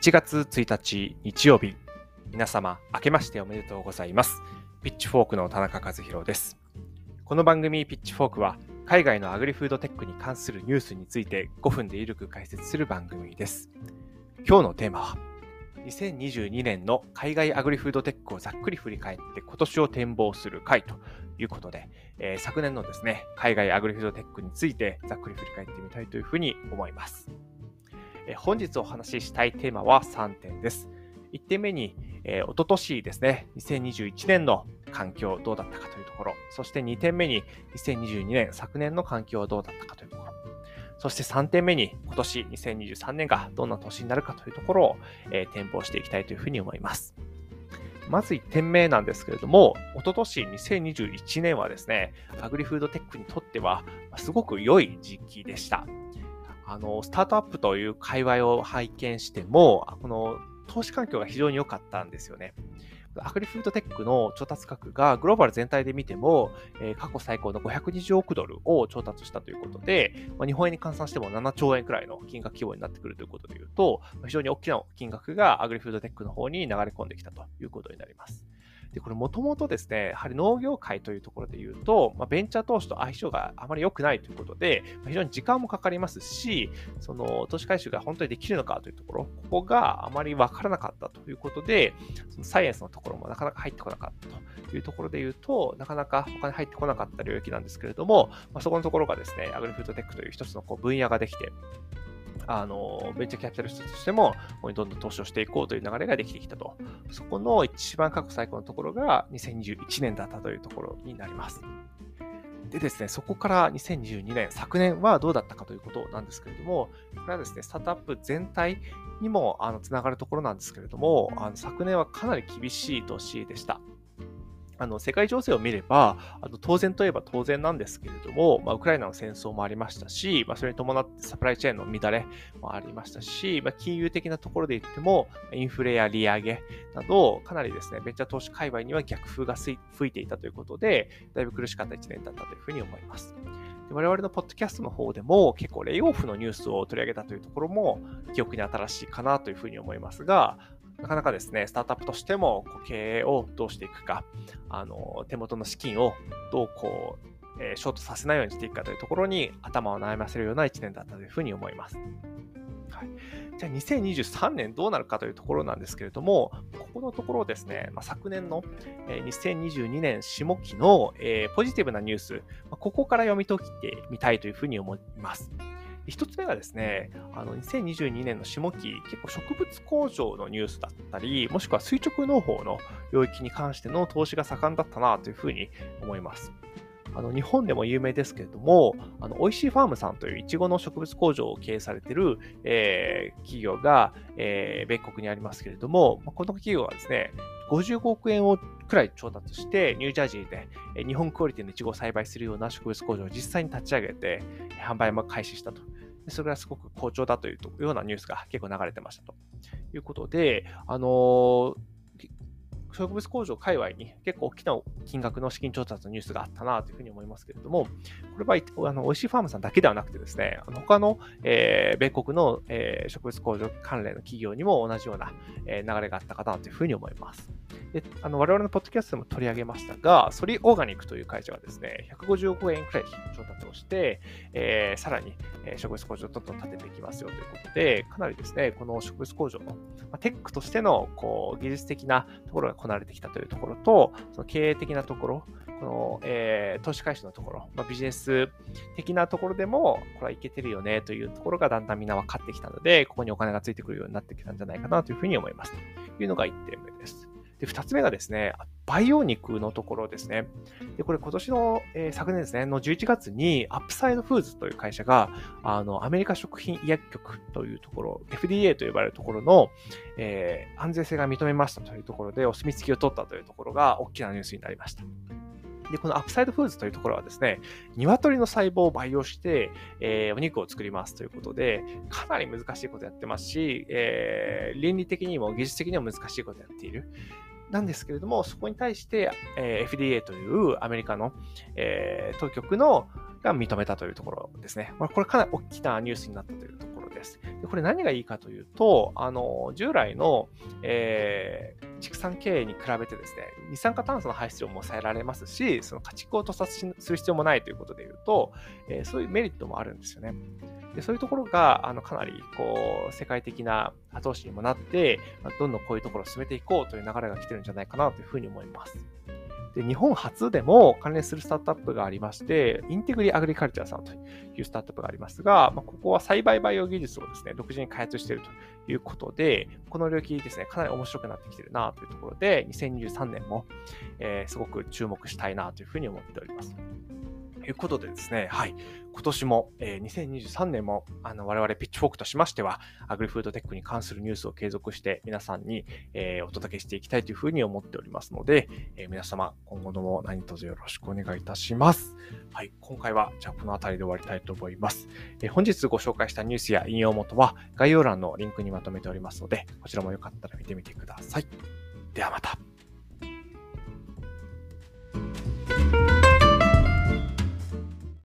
1月1日日曜日、皆様明けましておめでとうございます。ピッチフォークの田中和弘です。この番組ピッチフォークは海外のアグリフードテックに関するニュースについて5分でゆるく解説する番組です。今日のテーマは2022年の海外アグリフードテックをざっくり振り返って今年を展望する会ということで、えー、昨年のですね、海外アグリフードテックについてざっくり振り返ってみたいというふうに思います。え、本日お話ししたいテーマは3点です。1点目に、えー、おととしですね、2021年の環境どうだったかというところ、そして2点目に2022年、昨年の環境どうだったかというところ、そして3点目に今年2023年がどんな年になるかというところを、えー、展望していきたいというふうに思います。まず1点目なんですけれども、おととし2021年はですね、アグリフードテックにとってはすごく良い時期でした。あの、スタートアップという界隈を拝見しても、この投資環境が非常に良かったんですよね。アグリフードテックの調達額がグローバル全体で見ても、えー、過去最高の520億ドルを調達したということで、まあ、日本円に換算しても7兆円くらいの金額規模になってくるということでいうと、非常に大きな金額がアグリフードテックの方に流れ込んできたということになります。で、これもともとですね、やはり農業界というところで言うと、まあ、ベンチャー投資と相性があまり良くないということで、まあ、非常に時間もかかりますし、その投資回収が本当にできるのかというところ、ここがあまりわからなかったということで、そのサイエンスのところもなかなか入ってこなかったというところで言うと、なかなかお金入ってこなかった領域なんですけれども、まあ、そこのところがですね、アグリフードテックという一つのこう分野ができて、あの、ベンチャーキャピタリストとしても、ここにどんどん投資をしていこうという流れができてきたと。そこの一番過去最高のところが2021年だったというところになります。でですね、そこから2022年、昨年はどうだったかということなんですけれども、これはですね、スタートアップ全体にもあのつながるところなんですけれども、あの昨年はかなり厳しい年でした。あの世界情勢を見れば、あの当然といえば当然なんですけれども、まあ、ウクライナの戦争もありましたし、まあ、それに伴ってサプライチェーンの乱れもありましたし、まあ、金融的なところで言っても、インフレや利上げなど、かなりですね、ベンチャー投資界隈には逆風が吹いていたということで、だいぶ苦しかった1年だったというふうに思います。我々のポッドキャストの方でも結構レイオフのニュースを取り上げたというところも記憶に新しいかなというふうに思いますが、なかなかですね、スタートアップとしても経営をどうしていくか、あの手元の資金をどうこう、えー、ショートさせないようにしていくかというところに頭を悩ませるような1年だったというふうに思います。はい、じゃあ2023年どうなるかというところなんですけれども、ここのところですね、まあ、昨年の、えー、2022年下期の、えー、ポジティブなニュース、まあ、ここから読み解いてみたいというふうに思います。一つ目がですね、あの、2022年の下期、結構植物工場のニュースだったり、もしくは垂直農法の領域に関しての投資が盛んだったなというふうに思います。あの日本でも有名ですけれども、あの美味しいファームさんというイチゴの植物工場を経営されている、えー、企業が、えー、米国にありますけれども、この企業はですね、55億円をくらい調達して、ニュージャージーで日本クオリティのイチゴを栽培するような植物工場を実際に立ち上げて、販売も開始したと。それがすごく好調だというようなニュースが結構流れてましたということで、あのー植物工場界隈に結構大きな金額の資金調達のニュースがあったなというふうに思いますけれども、これはあの美味しいファームさんだけではなくてですね、あの他の、えー、米国の、えー、植物工場関連の企業にも同じような、えー、流れがあったかなというふうに思います。であの我々のポッドキャストでも取り上げましたが、ソリオーガニックという会社がですね、150億円くらい調達をして、えー、さらに、えー、植物工場をどんどん建てていきますよということで、かなりですね、この植物工場の、まあ、テックとしてのこう技術的なところがこなれてきたというところと、その経営的なところ、この、えー、投資回収のところ、まあ、ビジネス的なところでも、これはいけてるよねというところがだんだんみんな分かってきたので、ここにお金がついてくるようになってきたんじゃないかなというふうに思います。というのが1点目です。で、2つ目がですね、培養肉のところですね。で、これ今年の、えー、昨年ですね、の11月にアップサイドフーズという会社が、あの、アメリカ食品医薬局というところ、FDA と呼ばれるところの、えー、安全性が認めましたというところでお墨付きを取ったというところが大きなニュースになりました。で、このアップサイドフーズというところはですね、鶏の細胞を培養して、えー、お肉を作りますということで、かなり難しいことやってますし、えー、倫理的にも技術的にも難しいことやっている。なんですけれども、そこに対して、えー、FDA というアメリカの、えー、当局のが認めたというところですね。まあ、これかなり大きなニュースになったというところです。でこれ何がいいかというと、あの、従来の、えー、畜産経営に比べてですね、二酸化炭素の排出量も抑えられますし、その家畜を屠殺する必要もないということで言うと、えー、そういうメリットもあるんですよね。でそういうところがあのかなりこう世界的な後押しにもなって、どんどんこういうところを進めていこうという流れが来てるんじゃないかなというふうに思います。で日本初でも関連するスタートアップがありまして、インテグリアグリカルチャーさんというスタートアップがありますが、まあ、ここは栽培バイオ技術をですね、独自に開発しているということで、この領域ですね、かなり面白くなってきてるなというところで、2023年も、えー、すごく注目したいなというふうに思っております。いうことでですね、はい。今年も、えー、2023年も、あの、我々ピッチフォークとしましては、アグリフードテックに関するニュースを継続して皆さんに、えー、お届けしていきたいというふうに思っておりますので、えー、皆様、今後とも何卒よろしくお願いいたします。はい。今回は、じゃあこの辺りで終わりたいと思います。え、本日ご紹介したニュースや引用元は概要欄のリンクにまとめておりますので、こちらもよかったら見てみてください。ではまた。